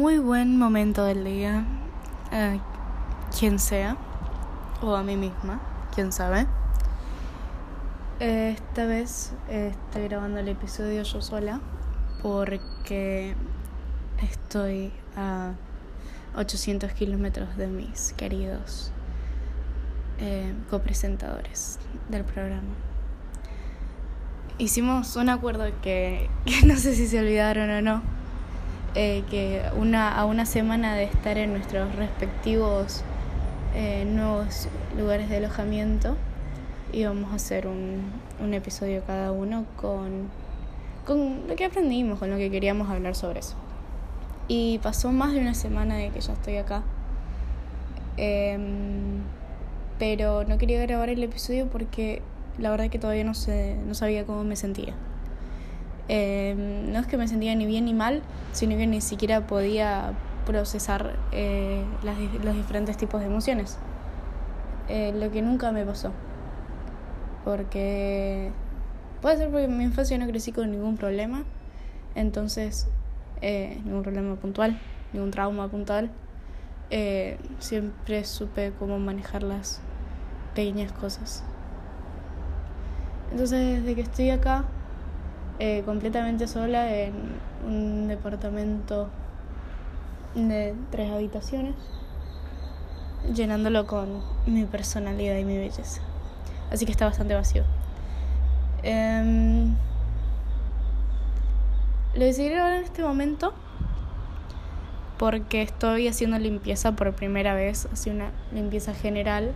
muy buen momento del día, eh, quien sea, o a mí misma, quién sabe. Esta vez estoy grabando el episodio yo sola porque estoy a 800 kilómetros de mis queridos eh, copresentadores del programa. Hicimos un acuerdo que no sé si se olvidaron o no eh, que una, a una semana de estar en nuestros respectivos eh, nuevos lugares de alojamiento íbamos a hacer un, un episodio cada uno con, con lo que aprendimos, con lo que queríamos hablar sobre eso. Y pasó más de una semana de que ya estoy acá. Em, pero no quería grabar el episodio porque la verdad que todavía no, sé, no sabía cómo me sentía. Em, no es que me sentía ni bien ni mal, sino que ni siquiera podía procesar eh, los diferentes tipos de emociones. Eh, lo que nunca me pasó. Porque puede ser porque en mi infancia no crecí con ningún problema, entonces eh, ningún problema puntual, ningún trauma puntual. siempre supe cómo manejar las pequeñas cosas. Entonces, desde que estoy acá, eh, completamente sola en un departamento de tres habitaciones, llenándolo con mi personalidad y mi belleza. Así que está bastante vacío. Um, lo decidí grabar en este momento porque estoy haciendo limpieza por primera vez, así una limpieza general,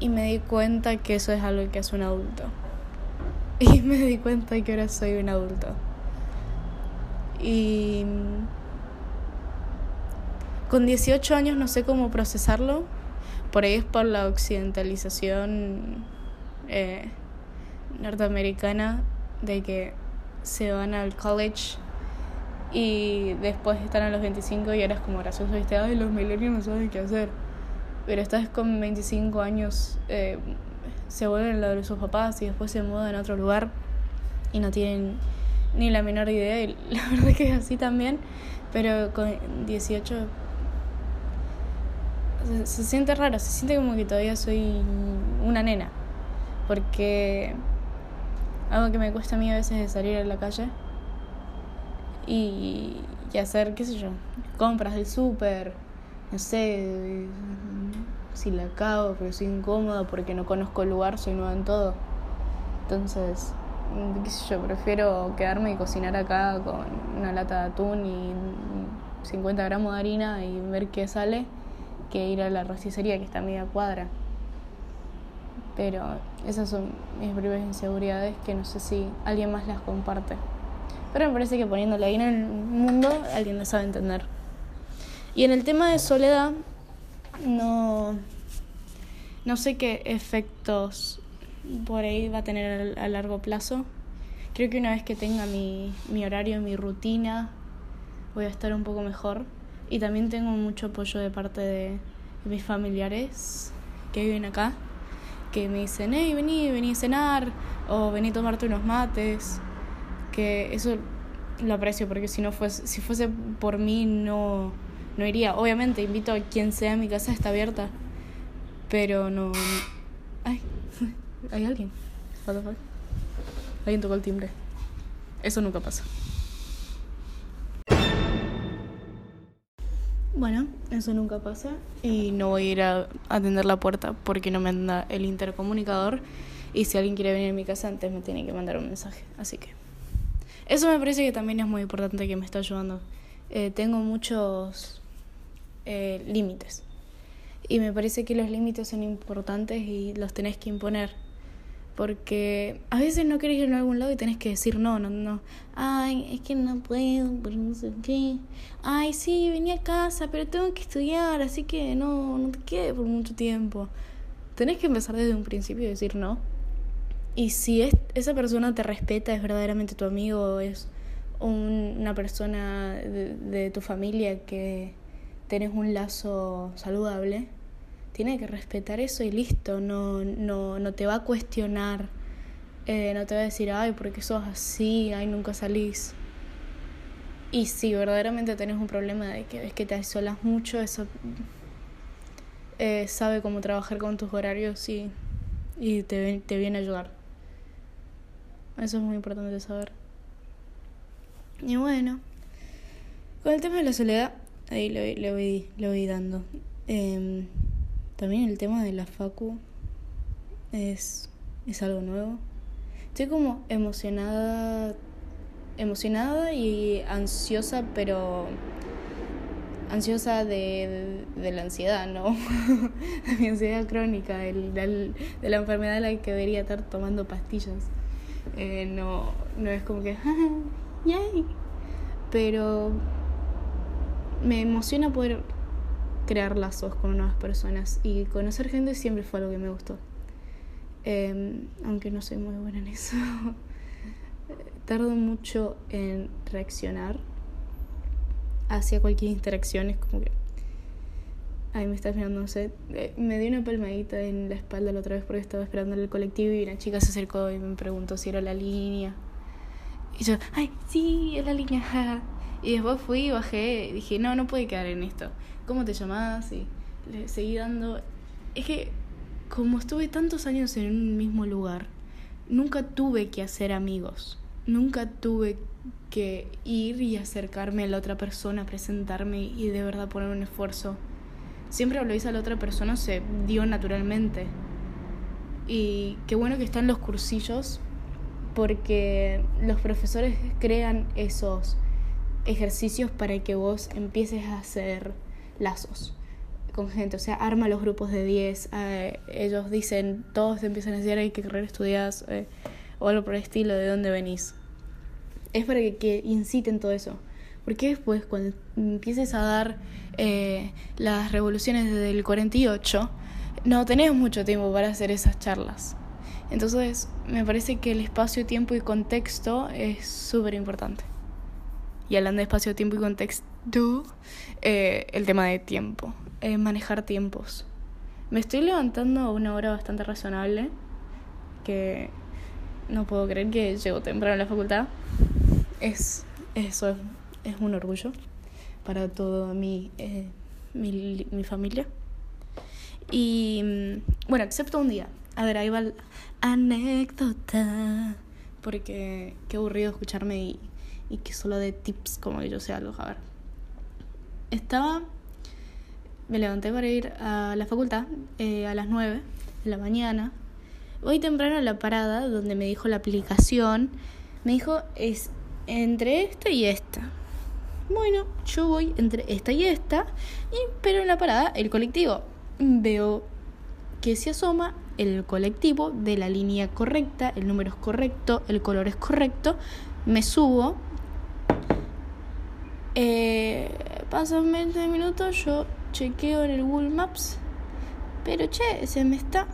y me di cuenta que eso es algo que hace un adulto. Y me di cuenta que ahora soy un adulto. Y con 18 años no sé cómo procesarlo. Por ahí es por la occidentalización eh, norteamericana de que se van al college y después están a los 25 y es como gracioso, viste, ay, los millennials no saben qué hacer. Pero estás con 25 años eh, se vuelven lo de sus papás y después se mudan a otro lugar y no tienen ni la menor idea. Y la verdad que es así también, pero con 18 se, siente raro, se siente como que todavía soy una nena. Porque algo que me cuesta a mí a veces es salir a la calle y, y hacer, qué sé yo, compras del súper, no sé, si la cago, pero soy incómoda porque no conozco el lugar, soy nueva en todo. Entonces, mm, yo, prefiero quedarme y cocinar acá con una lata de atún y 50 gramos de harina y ver qué sale que ir a la rosticería que está a media cuadra. Pero esas son mis propias inseguridades que no sé si alguien más las comparte. Pero me parece que poniéndole ahí en el mundo alguien las sabe entender. Y en el tema de soledad, no, no sé qué efectos por ahí va a tener a largo plazo. Creo que una vez que tenga mi, mi horario, mi rutina, voy a estar un poco mejor. Y también tengo mucho apoyo de parte de, mis familiares que viven acá, que me dicen, hey, vení, vení a cenar, o vení a tomarte unos mates. Que eso lo aprecio, porque si no fuese, si fuese por mí no no iría. Obviamente, invito a quien sea, mi casa está abierta. Pero no. Ay, hay alguien. Alguien tocó el timbre. Eso nunca pasa. Bueno, eso nunca pasa y no voy a ir a atender la puerta porque no me anda el intercomunicador y si alguien quiere venir a mi casa antes me tiene que mandar un mensaje. Así que eso me parece que también es muy importante que me está ayudando. Eh, tengo muchos eh, límites. Y me parece que los límites son importantes y los tenés que imponer. Porque a veces no querés ir a algún lado y tenés que decir no, no, no. Ay, es que no puedo, pero no sé qué. Ay, sí, venía a casa, pero tengo que estudiar, así que no, no te quedes por mucho tiempo. Tenés que empezar desde un principio y decir no. Y si es, esa persona te respeta, es verdaderamente tu amigo, es una persona de tu familia que tenés un lazo saludable, tiene que respetar eso y listo, no, no, no te va a cuestionar, eh, no te va a decir, ay, porque sos así, ay, nunca salís. Y si verdaderamente tenés un problema de que ves que te aísolas mucho, eso eh, sabe cómo trabajar con tus horarios y, y te, te viene a ayudar. Eso es muy importante saber. Y bueno, con el tema de la soledad, ahí le, le, voy, le voy dando. Eh, también el tema de la facu es, es algo nuevo. Estoy como emocionada, emocionada y ansiosa, pero ansiosa de, de, la ansiedad, ¿no? de mi ansiedad crónica, de, de la enfermedad de la que debería estar tomando pastillas. Eh, no, no es como que, ¡yay! Pero me emociona poder crear lazos con nuevas personas y conocer gente siempre fue algo que me gustó. Eh, aunque no soy muy buena en eso. Tardo mucho en reaccionar hacia cualquier interacción. Es como que. Ay, me estás mirando, no sé. Eh, me dio una palmadita en la espalda la otra vez porque estaba esperando en el colectivo y una chica se acercó y me preguntó si era la línea. Y yo, ay, sí, es la línea. Y después fui, bajé dije, no, no puede quedar en esto. ¿Cómo te llamás? Y le seguí dando. Es que como estuve tantos años en un mismo lugar, nunca tuve que hacer amigos. Nunca tuve que ir y acercarme a la otra persona, presentarme y de verdad poner un esfuerzo. Siempre lo hice a la otra persona, se dio naturalmente. Y qué bueno que están los cursillos porque los profesores crean esos ejercicios para que vos empieces a hacer lazos con gente, o sea, arma los grupos de 10, eh, ellos dicen, todos empiezan a decir, hay que carrera estudias eh, o algo por el estilo, de dónde venís. Es para que, inciten todo eso. Porque después, cuando empieces a dar eh, las revoluciones desde el 48, no tenés mucho tiempo para hacer esas charlas. Entonces, me parece que el espacio, tiempo y contexto es súper importante. Y hablando de espacio, tiempo y contexto, el tema de tiempo. Eh, manejar tiempos. Me estoy levantando a una hora bastante razonable, que no puedo creer que llego temprano a la facultad. Es, eso es, un orgullo para toda mi, eh, mi, mi familia. Y mm, bueno, excepto un día. A ver, ahí va la anécdota. Porque qué aburrido escucharme y, y que solo de tips como que yo sé algo. A ver. Estaba me levanté para ir a la facultad eh, a las 9 de la mañana. Voy temprano a la parada donde me dijo la aplicación. Me dijo, es entre esta y esta. Bueno, yo voy entre esta y esta, y, pero en la parada el colectivo. Veo que se asoma el colectivo de la línea correcta, el número es correcto, el color es correcto. Me subo. Eh, pasan 20 minutos, yo chequeo en el Google Maps. Pero che, se me está.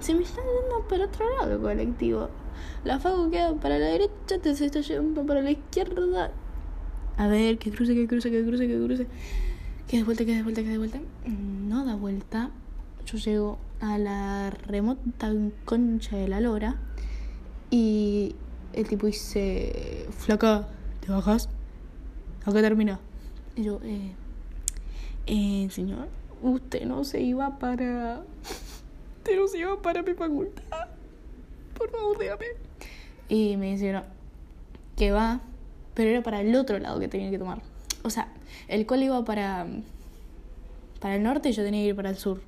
Se me está yendo para otro lado colectivo. La fago queda para la derecha, te se está yendo para la izquierda. A ver, que cruce, que cruce, que cruce, que cruce. Que de vuelta, que de vuelta, que de vuelta. No da vuelta. Yo llego a la remota concha de la lora. Y el tipo dice: Flaca, ¿te bajas? Acá termina. Y yo, eh eh, señor, usted no se iba para... Usted no se iba para mi facultad. Por favor, dígame. Y me dijeron que va, pero era para el otro lado que tenía que tomar. O sea, el cual iba para... Para el norte y yo tenía que ir para el sur.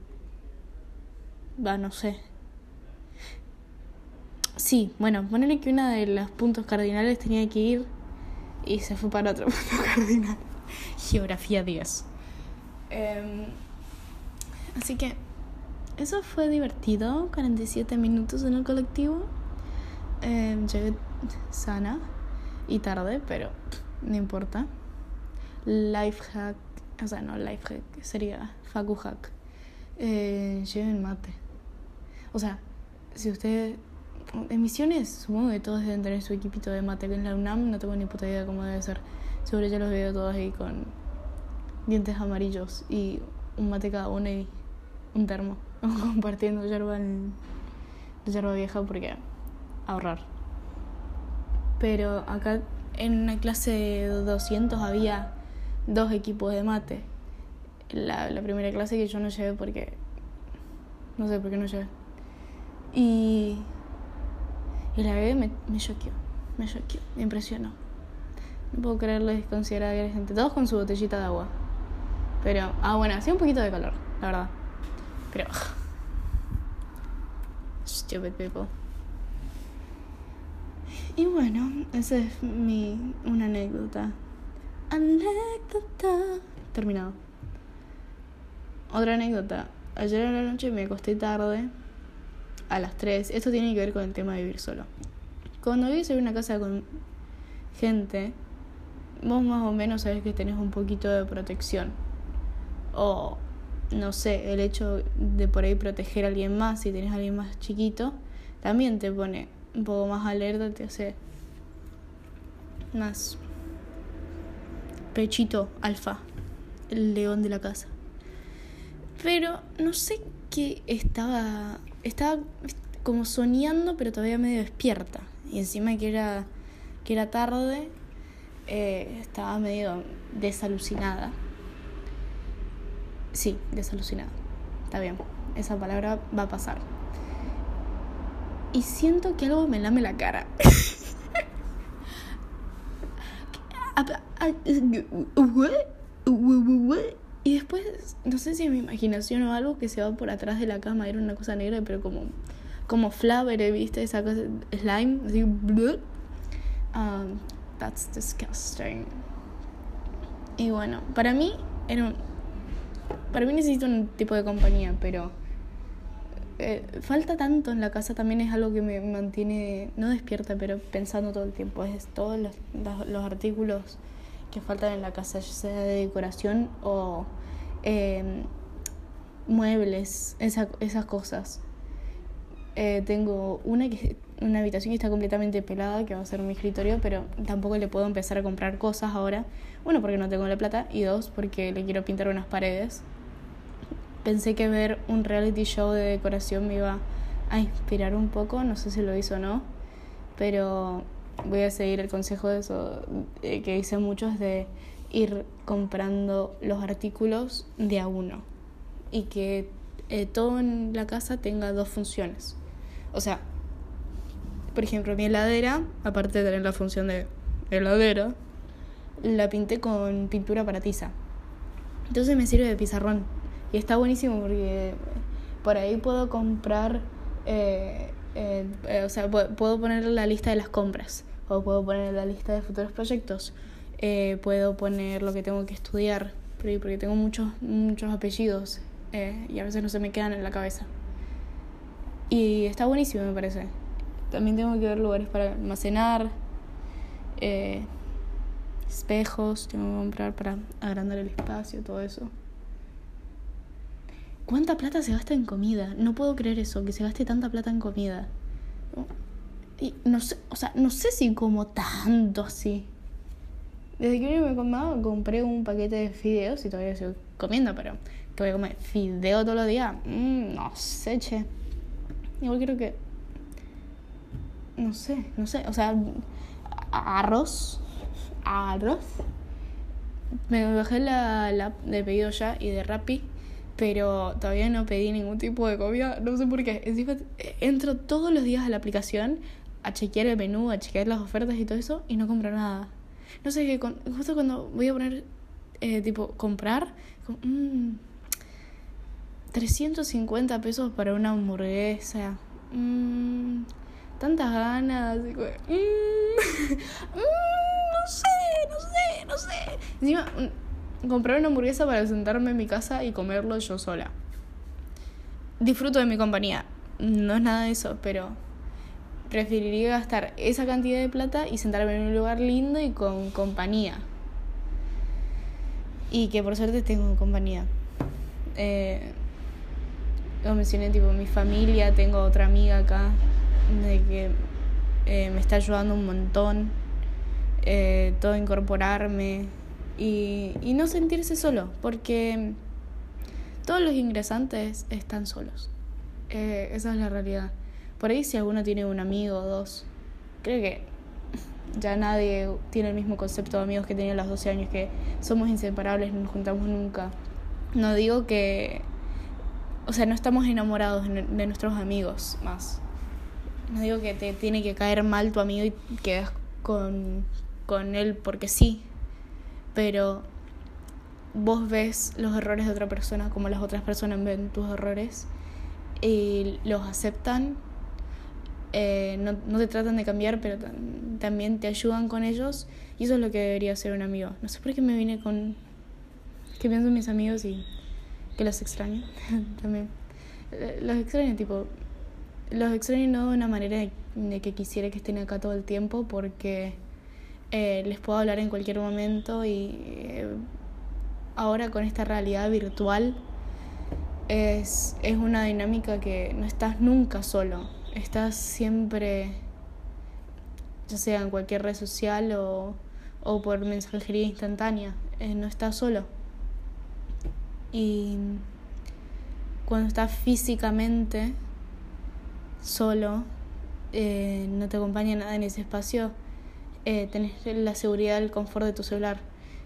Va, no sé. Sí, bueno, ponele que una de los puntos cardinales tenía que ir y se fue para otro punto cardinal. Geografía 10. Em, así que eso fue divertido, 47 minutos en el colectivo. Eh, llegué sana y tarde, pero no importa. Life hack, o sea, no life hack, sería facu hack. Eh, lleven mate. O sea, si ustedes. En misiones, supongo que todos deben tener su equipito de mate. En la UNAM no tengo ni puta idea cómo debe ser. Sobre ya los veo todos ahí con dientes amarillos y un mate cada uno y un termo. Compartiendo yerba, en, yerba vieja porque ahorrar. Pero acá en una clase de 200 había dos equipos de mate. La, la primera clase que yo no llevé porque... No sé por qué no llevé. Y... Y la bebé me, me choqueó, me choqueó, me impresionó. No puedo creerlo desconsiderada que hay gente. Todos con su botellita de agua. Pero, ah, bueno, hacía un poquito de calor, la verdad. Pero. Stupid people. Y bueno, esa es mi. una anécdota. Anécdota. Terminado. Otra anécdota. Ayer en la noche me acosté tarde. A las 3. Esto tiene que ver con el tema de vivir solo. Cuando vives en una casa con gente, vos más o menos sabes que tenés un poquito de protección. O, no sé, el hecho de por ahí proteger a alguien más, si tenés a alguien más chiquito, también te pone un poco más alerta, te hace más pechito alfa, el león de la casa. Pero no sé qué estaba, estaba como soñando, pero todavía medio despierta. Y encima que era, que era tarde, eh, estaba medio desalucinada. Sí, desalucinada. Está bien, esa palabra va a pasar. Y siento que algo me lame la cara. y después, no sé si es mi imaginación o algo que se va por atrás de la cama, era una cosa negra, pero como, como flavor, ¿viste? Esa cosa, slime, así, um, That's disgusting. Y bueno, para mí era para mí necesito un tipo de compañía, pero eh, falta tanto en la casa también es algo que me mantiene no despierta, pero pensando todo el tiempo. Es todos los, los, artículos que faltan en la casa, ya sea de decoración o em, muebles, esa, esas cosas. Eh, tengo una que una habitación que está completamente pelada, que va a ser mi escritorio, pero tampoco le puedo empezar a comprar cosas ahora. Uno, porque no tengo la plata, y dos, porque le quiero pintar unas paredes. Pensé que ver un reality show de decoración me iba a inspirar un poco, no sé si lo hizo o no, pero voy a seguir el consejo de eso eh, que hice muchos de ir comprando los artículos de a uno y que eh, todo en la casa tenga dos funciones. O sea, por ejemplo, mi heladera, aparte de tener la función de heladera, la pinté con pintura para tiza. Entonces me sirve de pizarrón. Y está buenísimo porque por ahí puedo comprar, eh, eh, o sea, puedo poner la lista de las compras, o puedo poner la lista de futuros proyectos, eh, puedo poner lo que tengo que estudiar, porque tengo muchos, muchos apellidos y a veces no se me quedan en la cabeza. Y está buenísimo, me parece. También tengo que ver lugares para almacenar, eh, espejos, tengo que comprar para agrandar el espacio, todo eso. ¿Cuánta plata se gasta en comida? No puedo creer eso, que se gaste tanta plata en comida. Y no sé, o sea, no sé si como tanto así. Desde que me comaba, compré un paquete de fideos y todavía estoy comiendo, pero que voy a comer fideo todos los días. Mm, no sé, che. Igual creo que no sé, no sé, o sea, arroz, arroz. Me bajé la, la de pedido ya y de Rappi, pero todavía no pedí ningún tipo de comida, no sé por qué. Encima entro todos los días a la aplicación a chequear el menú, a chequear las ofertas y todo eso y no compro nada. No sé, qué justo cuando voy a poner, eh, tipo, comprar, mmm, 350 pesos para una hamburguesa. Mmm, tantas ganas. Y, mm, mm, no sé, no sé, no sé. Encima, mm, comprar una hamburguesa para sentarme en mi casa y comerlo yo sola. Disfruto de mi compañía. No es nada de eso, pero preferiría gastar esa cantidad de plata y sentarme en un lugar lindo y con compañía. Y que por suerte tengo compañía. Eh, mencioné, tipo, mi familia, tengo otra amiga acá de que eh, me está ayudando un montón eh, todo incorporarme y, y no sentirse solo, porque todos los ingresantes están solos. Eh, esa es la realidad. Por ahí si alguno tiene un amigo o dos, creo que ya nadie tiene el mismo concepto de amigos que tenía a los 12 años, que somos inseparables, no nos juntamos nunca. No digo que, o sea, no estamos enamorados de nuestros amigos más. No digo que te tiene que caer mal tu amigo y quedas con, con él porque sí, pero vos ves los errores de otra persona como las otras personas ven tus errores y los aceptan eh, no, no, te tratan de cambiar, pero también te ayudan con ellos. Y eso es lo que debería ser un amigo. No sé por qué me vine con que pienso en mis amigos y que los extraño también. Eh, los extraño, tipo, los extraño no de una manera de, que quisiera que estén acá todo el tiempo porque eh, les puedo hablar en cualquier momento y ahora con esta realidad virtual es, es una dinámica que no estás nunca solo estás siempre, ya sea en cualquier red social o, o por mensajería instantánea, eh, no estás solo. Y cuando estás físicamente solo, eh, no te acompaña nada en ese espacio, eh, tenés la seguridad del confort de tu celular.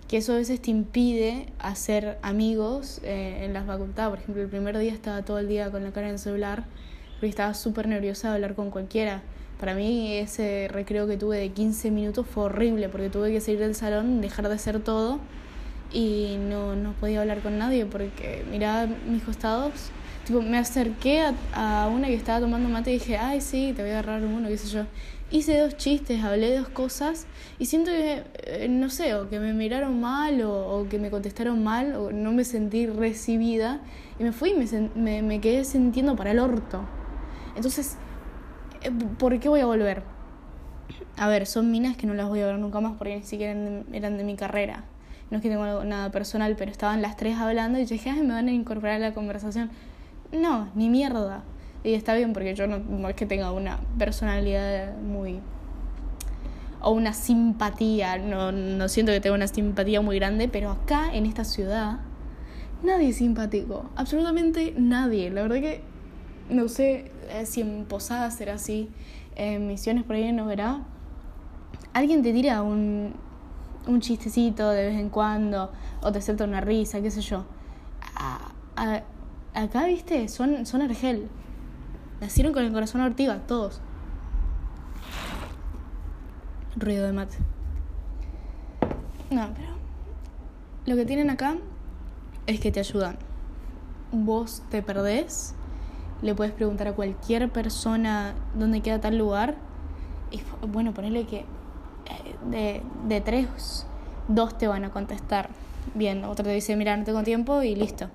Que eso a veces te impide hacer amigos eh, en la facultad. Por ejemplo, el primer día estaba todo el día con la cara en el celular estaba súper nerviosa de hablar con cualquiera. Para mí ese recreo que tuve de 15 minutos fue horrible porque tuve que salir del salón, dejar de hacer todo y no, no podía hablar con nadie porque miraba mis costados. Tipo, me acerqué a, a, una que estaba tomando mate y dije, ay, sí, te voy a agarrar uno, qué sé yo. Hice dos chistes, hablé dos cosas y siento que, eh, no sé, o que me miraron mal o, o, que me contestaron mal o no me sentí recibida y me fui y me, me, me quedé sintiendo para el orto. Entonces, eh, ¿por qué voy a volver? A ver, son minas que no las voy a ver nunca más porque ni siquiera eran de, mi carrera. No es que tengo nada personal, pero estaban las tres hablando y yo dije, ay, me van a incorporar a la conversación. No, ni mierda. Y está bien porque yo no, no es que tenga una personalidad muy o una simpatía, no, no siento que tenga una simpatía muy grande, pero acá en esta ciudad nadie es simpático, absolutamente nadie. La verdad que no sé eh, si en Posadas será así, en Misiones por ahí no verá. Alguien te tira un, un chistecito de vez en cuando, o te acepta una risa, qué sé yo. acá, viste, son, son Argel. Nacieron con el corazón ortiga, todos. Ruido de mate. No, pero. Lo que tienen acá es que te ayudan. Vos te perdés le puedes preguntar a cualquier persona dónde queda tal lugar. Y bueno, ponerle que eh, de, de tres, dos te van a contestar. Bien, otro te dice, mira, no tengo tiempo y listo.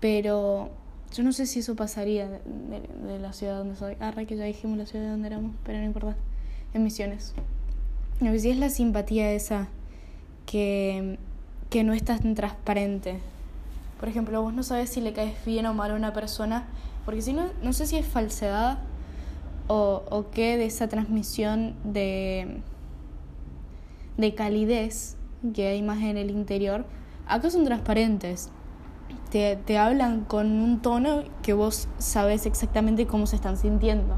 Pero yo no sé si eso pasaría de, la ciudad donde soy. Ah, que ya dijimos la ciudad de donde éramos, pero no importa. En Misiones. Lo que sí es la simpatía esa que, que no es tan transparente. Por ejemplo, vos no sabes si le caes bien o mal a una persona porque si no, no sé si es falsedad o, o qué de esa transmisión de, de calidez que hay más en el interior. Acá son transparentes. Te, te hablan con un tono que vos sabes exactamente cómo se están sintiendo.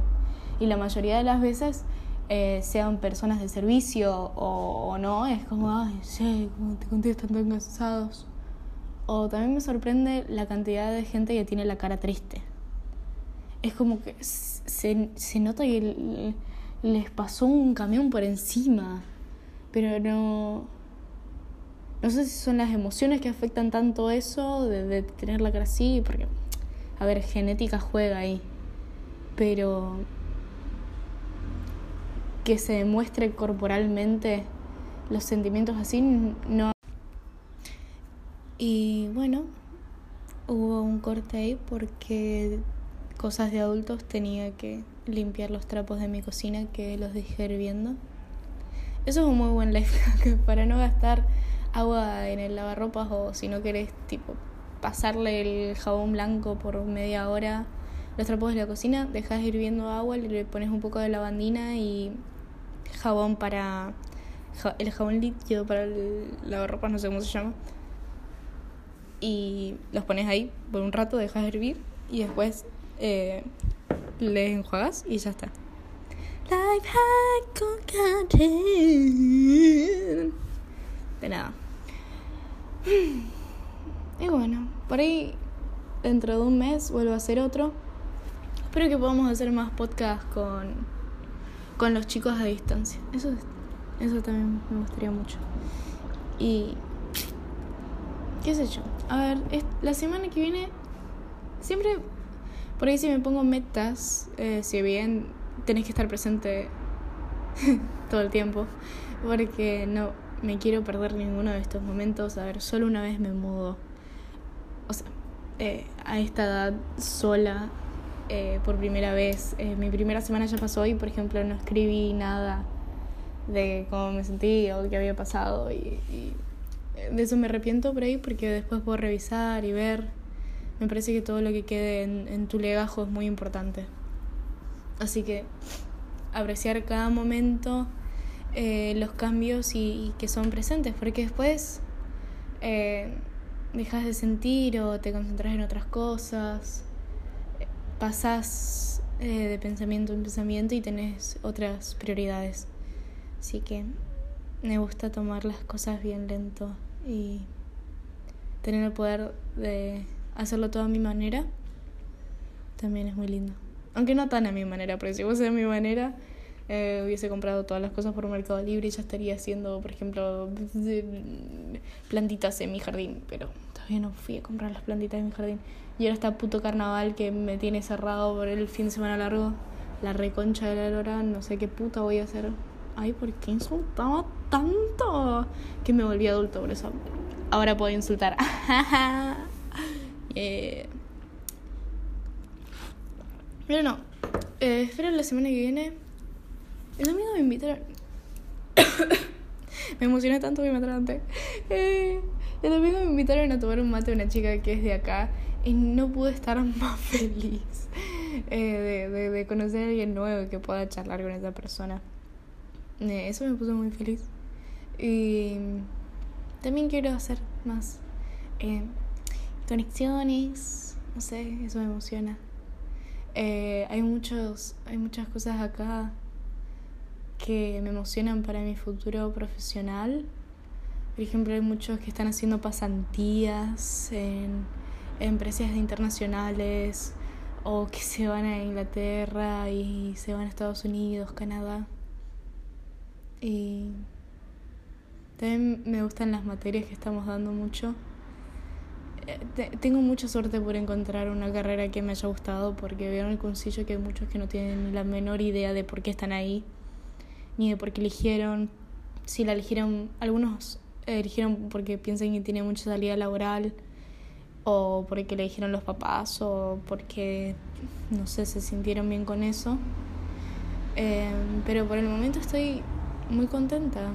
Y la mayoría de las veces, eh, sean personas de servicio o, o, no, es como, ay, sí, como te contestan tan cansados. O también me sorprende la cantidad de gente que tiene la cara triste es como que se, se nota que les pasó un camión por encima, pero no... No sé si son las emociones que afectan tanto eso, de, de tener la cara así, porque, a ver, genética juega ahí, pero que se demuestre corporalmente los sentimientos así, no. Y bueno, hubo un corte ahí porque cosas de adultos tenía que limpiar los trapos de mi cocina que los dejé hirviendo. Eso es un muy buen life para no gastar agua en el lavarropas o si no querés tipo pasarle el jabón blanco por media hora los trapos de la cocina, dejas hirviendo agua, le pones un poco de lavandina y jabón para el jabón líquido para el lavarropas, no sé cómo se llama. Y los pones ahí por un rato, dejas hervir y después eh, le enjuagas y ya está. Life hack con. De nada. Y bueno, por ahí dentro de un mes vuelvo a hacer otro. Espero que podamos hacer más podcasts con, con los chicos a distancia. Eso, eso también me gustaría mucho. Y qué sé yo. A ver, la semana que viene siempre por ahí si me pongo metas, eh, si bien tenés que estar presente todo el tiempo, porque no me quiero perder ninguno de estos momentos. A ver, solo una vez me mudo, o sea, eh, a esta edad sola eh, por primera vez. mi primera semana ya pasó y, por ejemplo, no escribí nada de cómo me sentí o qué había pasado y de eso me arrepiento por ahí porque después puedo revisar y ver me parece que todo lo que quede en, tu legajo es muy importante. Así que apreciar cada momento, eh, los cambios y, que son presentes, porque después eh, dejas de sentir o te concentras en otras cosas, pasas eh, de pensamiento en pensamiento y tenés otras prioridades. Así que me gusta tomar las cosas bien lento y tener el poder de hacerlo todo a mi manera, también es muy lindo. Aunque no tan a mi manera, porque si fuese a mi manera, eh, hubiese comprado todas las cosas por Mercado Libre y ya estaría haciendo, por ejemplo, plantitas en mi jardín. Pero todavía no fui a comprar las plantitas en mi jardín. Y ahora está puto carnaval que me tiene cerrado por el fin de semana largo. La reconcha de la lora, no sé qué puta voy a hacer. Ay, ¿por qué insultaba tanto? Que me volví adulto por eso. Ahora puedo insultar. Eh, pero no, eh, espero la semana que viene. El domingo me invitaron. me emocioné tanto que me atrante. Eh, el domingo me invitaron a tomar un mate a una chica que es de acá y no pude estar más feliz eh, de, de, conocer a alguien nuevo que pueda charlar con esa persona. Eh, eso me puso muy feliz. Y también quiero hacer más. Conexiones, no sé, eso me emociona. Eh, hay, muchos, hay muchas cosas acá que me emocionan para mi futuro profesional. Por ejemplo, hay muchos que están haciendo pasantías en, empresas internacionales o que se van a Inglaterra y se van a Estados Unidos, Canadá. Y también me gustan las materias que estamos dando mucho tengo mucha suerte por encontrar una carrera que me haya gustado porque veo en el concilio que hay muchos que no tienen la menor idea de por qué están ahí, ni de por qué eligieron. Si la eligieron, algunos eligieron porque piensan que tiene mucha salida laboral, o porque le eligieron los papás, o porque, no sé, se sintieron bien con eso. Eh, pero por el momento estoy muy contenta.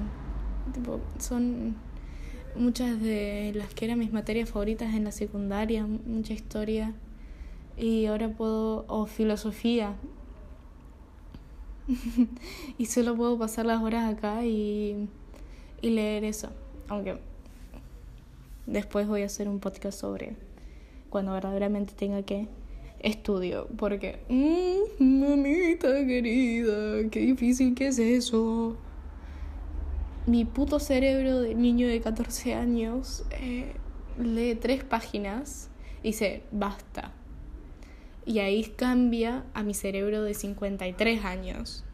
Tipo, son muchas de las que eran mis materias favoritas en la secundaria, mucha historia. Y ahora puedo, o filosofía, y solo puedo pasar las horas acá y, y leer eso, aunque después voy a hacer un podcast sobre cuando verdaderamente tenga que estudio, porque, mmm, mamita querida, qué difícil que es eso mi puto cerebro de niño de 14 años eh, lee tres páginas y dice, basta. Y ahí cambia a mi cerebro de 53 años,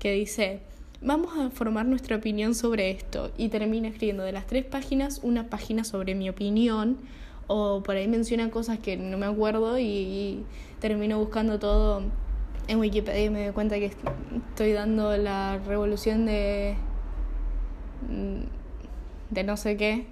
que dice, vamos a formar nuestra opinión sobre esto. Y termina escribiendo de las tres páginas una página sobre mi opinión, o por ahí menciona cosas que no me acuerdo y, y termino buscando todo en Wikipedia y me doy cuenta que estoy dando la revolución de de no sé qué,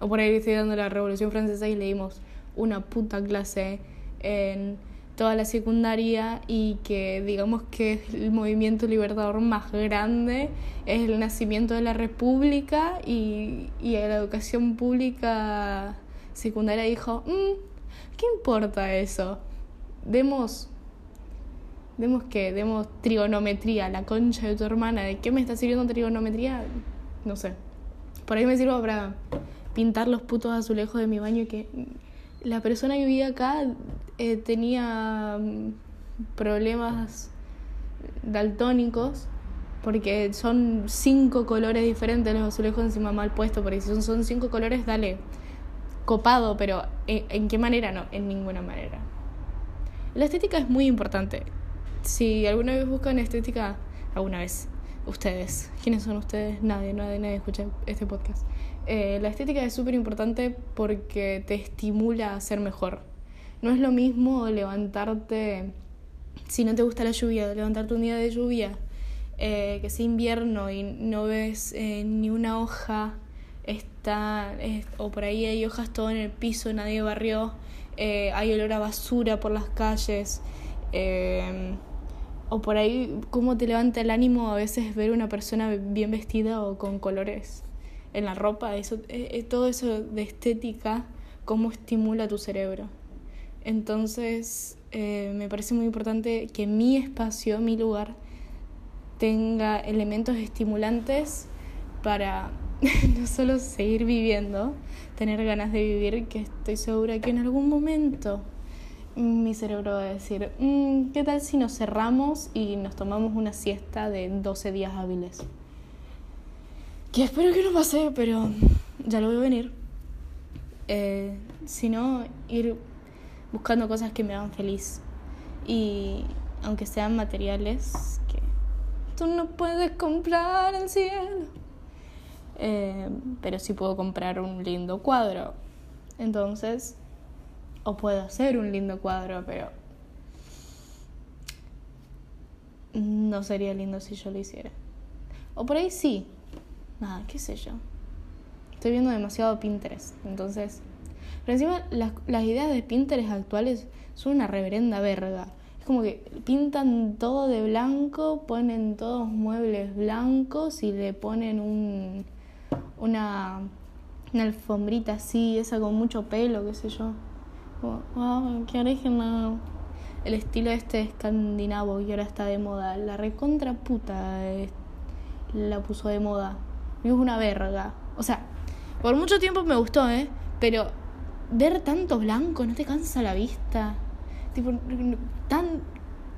o por ahí estoy dando la Revolución Francesa y leímos una puta clase en toda la secundaria y que digamos que el movimiento libertador más grande es el nacimiento de la República y, y la educación pública secundaria dijo, mm, ¿qué importa eso? Demos, demos que, demos trigonometría, la concha de tu hermana, ¿de qué me está sirviendo trigonometría? No sé. Por ahí me sirvo para pintar los putos azulejos de mi baño que la persona que vivía acá eh, tenía mm, problemas daltónicos, porque son cinco colores diferentes los azulejos encima mal puesto, porque si son, cinco colores, dale, copado, pero ¿en, ¿en qué manera? No, en ninguna manera. La estética es muy importante. Si alguna vez buscan estética, alguna vez, ustedes, ¿quiénes son ustedes? Nadie, nadie, nadie escucha este podcast. Eh, la estética es súper importante porque te estimula a ser mejor. No es lo mismo levantarte, si no te gusta la lluvia, levantarte un día de lluvia, eh, que sea invierno y no ves eh, ni una hoja, está, o por ahí hay hojas todo en el piso, nadie barrió, hay olor a basura por las calles o por ahí cómo te levanta el ánimo a veces ver una persona bien vestida o con colores en la ropa, eso, eh, eh, todo eso de estética, cómo estimula tu cerebro. Entonces, eh, me parece muy importante que mi espacio, mi lugar, tenga elementos estimulantes para no solo seguir viviendo, tener ganas de vivir, que estoy segura que en algún momento mi cerebro va a decir, mm, ¿qué tal si nos cerramos y nos tomamos una siesta de 12 días hábiles? Que espero que no pase, pero ya lo veo venir. Eh, si no, ir buscando cosas que me hagan feliz. Y aunque sean materiales, que tú no puedes comprar el cielo. Eh, pero sí puedo comprar un lindo cuadro. Entonces, o puedo hacer un lindo cuadro, pero no sería lindo si yo lo hiciera. O por ahí sí, nada, qué sé yo. Estoy viendo demasiado Pinterest, entonces... Pero encima las, las ideas de Pinterest actuales son una reverenda verga. Es como que pintan todo de blanco, ponen todos muebles blancos y le ponen un, una, una alfombrita así, esa con mucho pelo, qué sé yo. Wow, qué original. El estilo este escandinavo que ahora está de moda. La recontra puta la puso de moda es una verga. O sea, por mucho tiempo me gustó, ¿eh? Pero ver tanto blanco, ¿no te cansa la vista? Tipo, tan,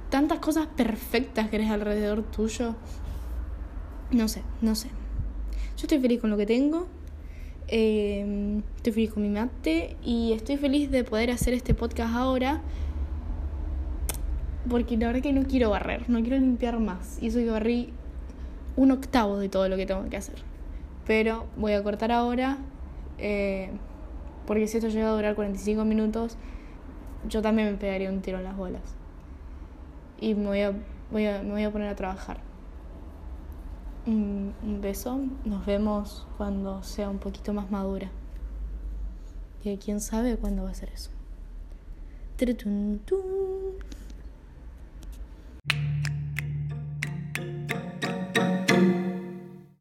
tantas cosas perfectas que eres alrededor tuyo. No sé, no sé. Yo estoy feliz con lo que tengo. Eh, estoy feliz con mi mate y estoy feliz de poder hacer este podcast ahora. Porque la verdad que no quiero barrer, no quiero limpiar más. Y eso que barrí un octavo de todo lo que tengo que hacer. Pero voy a cortar ahora, eh, porque si esto llega a durar 45 minutos, yo también me pegaría un tiro en las bolas. Y me voy voy a, me voy a poner a trabajar un, beso. Nos vemos cuando sea un poquito más madura. Que quién sabe cuándo va a ser eso.